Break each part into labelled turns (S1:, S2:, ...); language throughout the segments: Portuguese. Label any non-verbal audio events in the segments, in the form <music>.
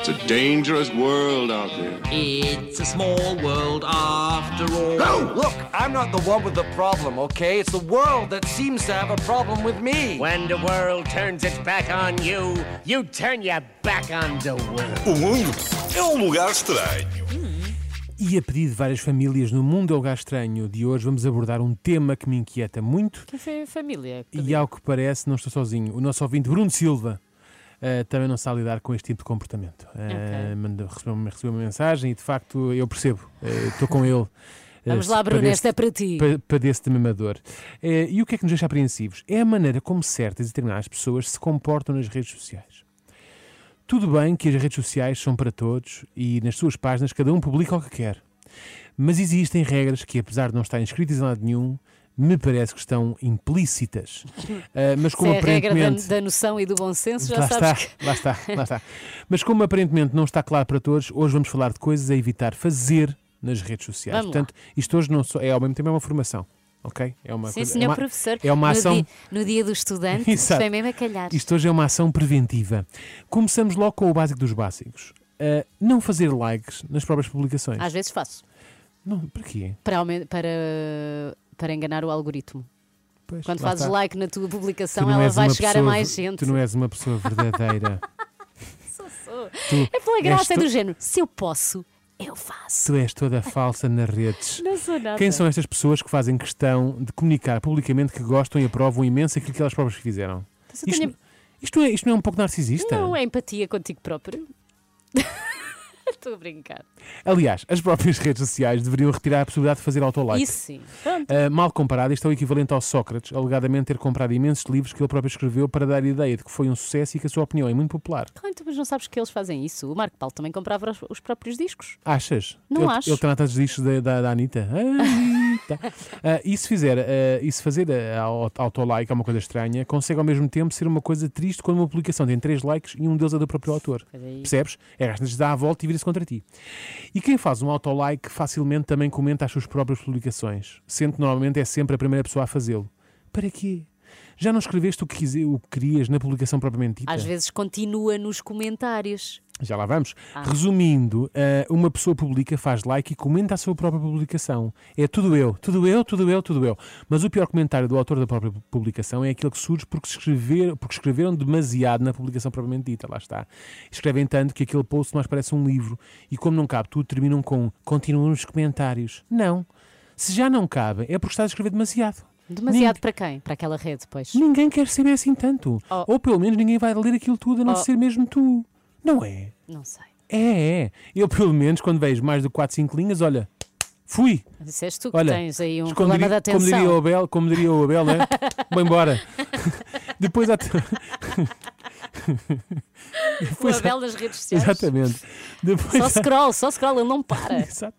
S1: It's a dangerous world out there.
S2: It's a small world after all.
S3: No! Look, I'm not the one with the problem, okay? It's the world that seems to have a problem with me.
S4: When the world turns its back on you, you turn your back on the world.
S5: O mundo é um lugar estranho.
S6: E a pedido de várias famílias no Mundo é o Lugar Estranho de hoje, vamos abordar um tema que me inquieta muito
S7: Que foi a família. que
S6: e, ao que parece, não estou sozinho. O nosso ouvinte Bruno Silva eh, também não sabe lidar com este tipo de comportamento. Mandou- recebeu, uma, recebeu uma mensagem e, de facto, eu percebo. Eh, Estou com ele. <laughs>
S7: Vamos lá, Bruno, esta é para ti.
S6: pa- Padece de mesma dor. Eh, e o que é que nos deixa apreensivos? É a maneira como certas e determinadas pessoas se comportam nas redes sociais. Tudo bem que as redes sociais são para todos e nas suas páginas cada um publica o que quer. Mas existem regras que, apesar de não estarem escritas em lado nenhum, me parece que estão implícitas. <laughs> Ah, mas
S7: Se
S6: como
S7: é a regra da,
S6: aparentemente.
S7: da noção e do bom senso, já
S6: Lá
S7: sabes
S6: está,
S7: que.
S6: lá está, lá está. Mas como aparentemente não está claro para todos, hoje vamos falar de coisas a evitar fazer nas redes sociais.
S7: Vamos lá.
S6: Portanto, isto hoje não só, é ao mesmo tempo é uma formação, ok? É uma
S7: Sim,
S6: coisa-
S7: senhor
S6: é uma,
S7: professor.
S6: é uma
S7: no
S6: ação-
S7: Dia, no dia do estudante,
S6: Exato.
S7: foi mesmo a calhar.
S6: Isto hoje é uma ação preventiva. Começamos logo com o básico dos básicos. Ah, não fazer likes nas próprias publicações.
S7: Às vezes faço.
S6: Não, para quê?
S7: Para, para, para enganar o algoritmo.
S6: Pois,
S7: Quando fazes
S6: está.
S7: like na tua
S6: Tu
S7: publicação, ela vai chegar a
S6: pessoa
S7: mais
S6: ver-
S7: gente.
S6: Tu não és uma pessoa verdadeira. <laughs> Tu,
S7: É pela graça, é do género. Se eu posso, eu faço.
S6: tu és toda falsa nas redes. <laughs>
S7: Não sou nada.
S6: Quem são estas pessoas que fazem questão de comunicar publicamente que gostam e aprovam imenso aquilo que elas próprias fizeram?
S7: Eu
S6: Isto,
S7: tenho-
S6: isto, é, isto não é um pouco narcisista?
S7: Não, é empatia contigo próprio. <laughs> <laughs> Estou a brincar.
S6: Aliás, as próprias redes sociais deveriam retirar a possibilidade de fazer autolike.
S7: Isso sim.
S6: Uh, mal comparado, isto é o equivalente ao Sócrates, alegadamente ter comprado imensos livros que ele próprio escreveu para dar a ideia de que foi um sucesso e que a sua opinião é muito popular.
S7: Claro, tu, mas não sabes que eles fazem isso. O Marco Paulo também comprava os, os próprios discos.
S6: Achas?
S7: Não
S6: ele,
S7: acho.
S6: Ele lá tantos discos da, da, da Anitta. <laughs> Anitta. Ah, e se fizer, ah, e se fazer auto- autolike é uma coisa estranha, consegue ao mesmo tempo ser uma coisa triste quando uma publicação tem três likes e um deles é do próprio autor. Percebes? É às dá a volta e vira-se contra ti. E quem faz um autolike facilmente também comenta as suas próprias publicações, sendo que normalmente é sempre a primeira pessoa a fazê-lo. Para quê? Já não escreveste o que, quise- o que querias na publicação propriamente dita?
S7: Às vezes continua nos comentários.
S6: Já lá vamos.
S7: Ah.
S6: Resumindo, eh, uma pessoa publica, faz like e comenta a sua própria publicação. É tudo eu, tudo eu, tudo eu, tudo eu. Mas o pior comentário do autor da própria publicação é aquele que surge porque, escrever, porque escreveram demasiado na publicação propriamente dita. Lá está. Escrevem tanto que aquele post mais parece um livro. E como não cabe tudo, terminam com continuam nos comentários. Não. Se já não cabe, é porque estás a escrever demasiado.
S7: Demasiado para quem? Para aquela rede, depois.
S6: Ninguém quer saber assim tanto.
S7: Oh.
S6: Ou pelo menos ninguém vai ler aquilo tudo a não
S7: Oh.
S6: ser mesmo tu. Não é?
S7: Não sei.
S6: É, é. Eu, pelo menos, quando vejo mais de 4, 5 linhas, olha, fui.
S7: Disseste tu que
S6: Olha,
S7: tens aí um problema
S6: diria,
S7: de
S6: como diria o
S7: atenção.
S6: Abel, como diria o Abel, né? <laughs> Vou embora. <laughs> Depois há. <laughs> <laughs> Depois há-
S7: Abel nas redes sociais.
S6: Exatamente. Depois
S7: Só <laughs> scroll, só scroll, ele não para. <laughs>
S6: Exato.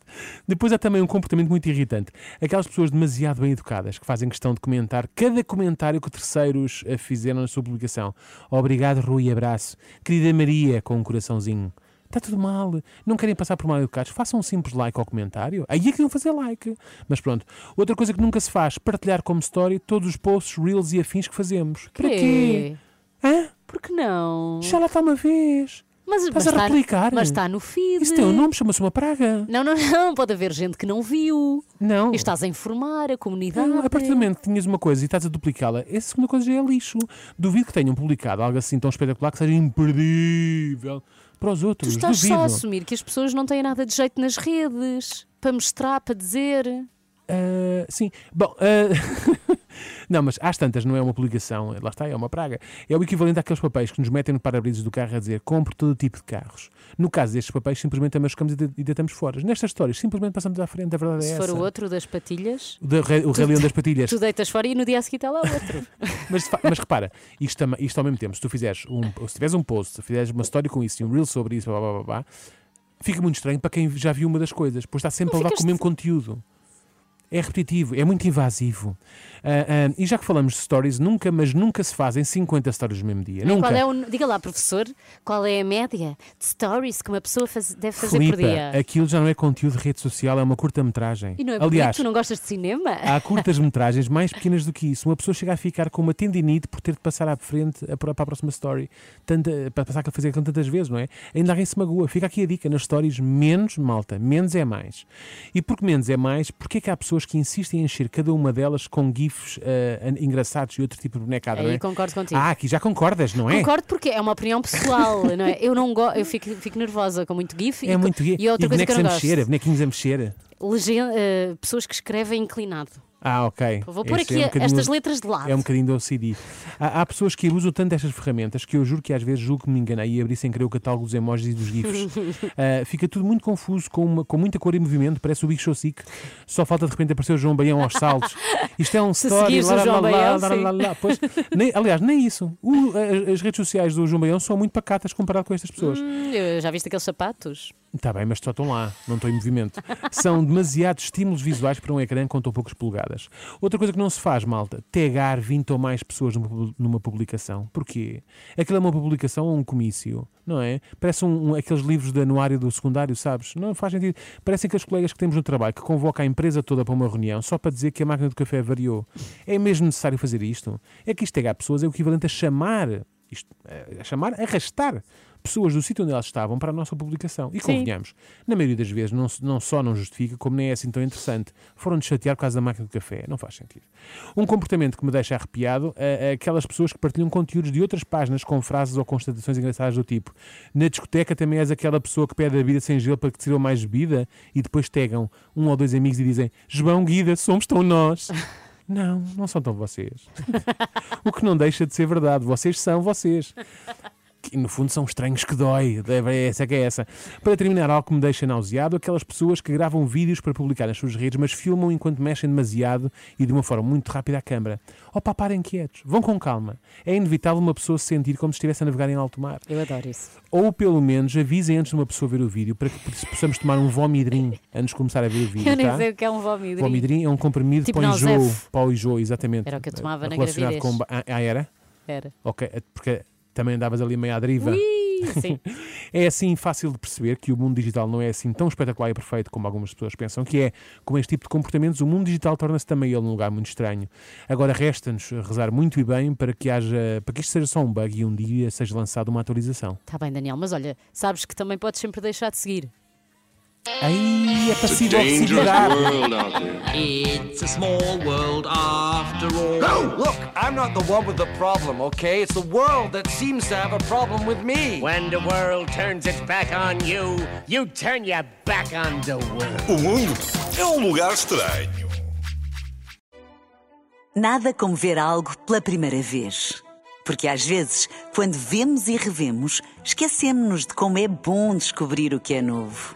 S6: Depois há também um comportamento muito irritante. Aquelas pessoas demasiado bem educadas que fazem questão de comentar cada comentário que terceiros eh, fizeram na sua publicação. Obrigado, Rui, abraço. Querida Maria, com um coraçãozinho. Está tudo mal. Não querem passar por mal educados? Façam um simples like ao comentário. Aí é que iam fazer like. Mas pronto. Outra coisa que nunca se faz, partilhar como story todos os posts, reels e afins que fazemos. Para quê?
S7: Não?
S6: Já lá está uma vez.
S7: Mas,
S6: Estás
S7: mas
S6: a
S7: está-
S6: replicar?
S7: Mas está no feed.
S6: Isso tem um nome, chama-se uma praga.
S7: Não, não, não. Pode haver gente que não viu.
S6: Não.
S7: E estás a informar a comunidade.
S6: Não, a partir do momento que tinhas uma coisa e estás a duplicá-la, essa segunda coisa já é lixo. Duvido que tenham publicado algo assim tão espetacular que seja imperdível para os
S7: Tu
S6: outros.
S7: estás
S6: Duvido.
S7: só a assumir que as pessoas não têm nada de jeito nas redes. Para mostrar, para dizer.
S6: Ah, sim, bom, ah, <laughs> não, mas às tantas não é uma publicação, lá está, é uma praga. É o equivalente àqueles papéis que nos metem no para-brisas do carro a dizer compre todo tipo de carros. No caso destes papéis, simplesmente amascamos e de- e deitamos fora. Nestas histórias, simplesmente passamos à frente, a verdade é
S7: Se
S6: essa.
S7: for o outro das patilhas,
S6: O, da- o Rei Leão das <laughs> Patilhas.
S7: tu deitas fora e no dia a seguir está lá outro. <laughs>
S6: Mas, mas repara, isto, isto ao mesmo tempo, se tu fizeres um, se tiveres um post, se fizeres uma história com isso e um reel sobre isso, blá, blá, blá, blá, fica muito estranho para quem já viu uma das coisas, pois está sempre
S7: Não
S6: a levar com o mesmo conteúdo. É repetitivo, é muito invasivo. Ah, ah, e já que falamos de stories, nunca, mas nunca se fazem 50 stories no mesmo dia. Nunca.
S7: Qual é o, diga lá, professor, qual é a média de stories que uma pessoa faz- deve fazer
S6: Filipa,
S7: por dia?
S6: aquilo já não é conteúdo de rede social, é uma curta-metragem.
S7: E não é
S6: Aliás?
S7: Tu não gostas de cinema?
S6: há <laughs> curtas-metragens mais pequenas do que isso. Uma pessoa chega a ficar com uma tendinite por ter de passar à frente a- para a próxima story, tanta, para passar a fazer aquilo tantas vezes, não é? Ainda alguém se magoa. Fica aqui a dica: nas stories, menos malta, menos é mais. E porque menos é mais, porque é que há pessoas que insistem em encher cada uma delas com gifs ah, engraçados e outro tipo de bonecada,
S7: Aí
S6: é?
S7: concordo contigo.
S6: Ah, aqui já concordas, não é?
S7: Concordo porque é uma opinião pessoal, <laughs> não é? Eu não gosto, eu fico, fico nervosa com muito GIF
S6: É
S7: e,
S6: muito
S7: e outra coisa que eu não gosto.
S6: mexer, bonequinhos a mexer.
S7: Legen- eh, pessoas que escrevem inclinado.
S6: Ah, ok.
S7: Vou pôr
S6: Esse
S7: aqui
S6: é um
S7: estas letras de lado.
S6: É um bocadinho do OCD. Há, há pessoas que usam tanto estas ferramentas que eu juro que às vezes julgo que me enganei e abri sem querer o catálogo dos emojis e dos GIFs. <laughs> Ah, fica tudo muito confuso, com, uma- com muita cor e movimento, parece o Big Show Sick. Só falta de repente aparecer o João Baião aos saltos. Isto é um <laughs>
S7: Se
S6: story. lá, lá,
S7: Baião,
S6: lá, lá. Pois, nem- aliás, nem isso. O- as, as redes sociais do João Baião são muito pacatas comparado com estas pessoas.
S7: Hum, já viste aqueles sapatos?
S6: Está bem, mas só estão lá, não estão em movimento. São demasiados estímulos visuais para um ecrã com tão poucas polegadas. Outra coisa que não se faz, malta, tagar 20 ou mais pessoas numa, pu- numa publicação. Porquê? Aquilo é uma publicação ou um comício, não é? Parece um, um- aqueles livros de anuário do secundário, sabes? Não faz sentido. Parecem aqueles colegas que temos no trabalho que convoca a empresa toda para uma reunião só para dizer que a máquina do café variou. É mesmo necessário fazer isto? É que isto tagar pessoas é o equivalente a chamar, isto, a chamar, arrastar pessoas do sítio onde elas estavam para a nossa publicação. E
S7: Sim.
S6: convenhamos, na maioria das vezes não, não só não justifica, como nem é assim tão interessante. Foram-nos chatear por causa da máquina de café. Não faz sentido. Um comportamento que me deixa arrepiado é é aquelas pessoas que partilham conteúdos de outras páginas com frases ou constatações engraçadas do tipo na discoteca também és aquela pessoa que pede a bebida sem gelo para que te sirva mais bebida e depois tegam um ou dois amigos e dizem João Guida, somos tão nós. <laughs> Não, não são tão vocês. <laughs> o que não deixa de ser verdade. Vocês são vocês que no fundo são estranhos que dói. É essa que é essa. Para terminar, algo que me deixa nauseado, aquelas pessoas que gravam vídeos para publicar nas suas redes, mas filmam enquanto mexem demasiado e de uma forma muito rápida à câmara. Opa, parem quietos, vão com calma. É inevitável uma pessoa se sentir como se estivesse a navegar em alto mar.
S7: Eu adoro isso.
S6: Ou pelo menos avisem antes de uma pessoa ver o vídeo para que possamos tomar um vomidrim antes de começar a ver o vídeo.
S7: Eu nem
S6: tá?
S7: sei o que é um vomidrim.
S6: Vomidrim é um comprimido
S7: Tipo
S6: para o enjoo. Para o enjoo, exatamente.
S7: Era o que eu tomava na gravidez.
S6: com Ah, ah, era?
S7: Era.
S6: Ok, é porque também andavas ali meio à deriva.
S7: Ui. <laughs>
S6: É assim fácil de perceber que o mundo digital não é assim tão espetacular e perfeito como algumas pessoas pensam que é. Com este tipo de comportamentos, o mundo digital torna-se também ele um lugar muito estranho. Agora resta-nos rezar muito e bem para que haja, para que isto seja só um bug e um dia seja lançada uma atualização.
S7: Está Tá bem, Daniel, mas olha, sabes que também podes sempre deixar de seguir.
S6: Aí é
S1: It's a
S6: passiva
S1: dangerous
S6: oxiidade.
S1: world out there.
S2: It's a small world after all.
S3: No, look, I'm not the one with the problem, okay? It's the world that seems to have a problem with me.
S4: When the world turns its back on you, you turn your back on the world.
S5: O mundo é um lugar estranho.
S8: Nada como ver algo pela primeira vez. Porque às vezes, quando vemos e revemos, esquecemos-nos de como é bom descobrir o que é novo.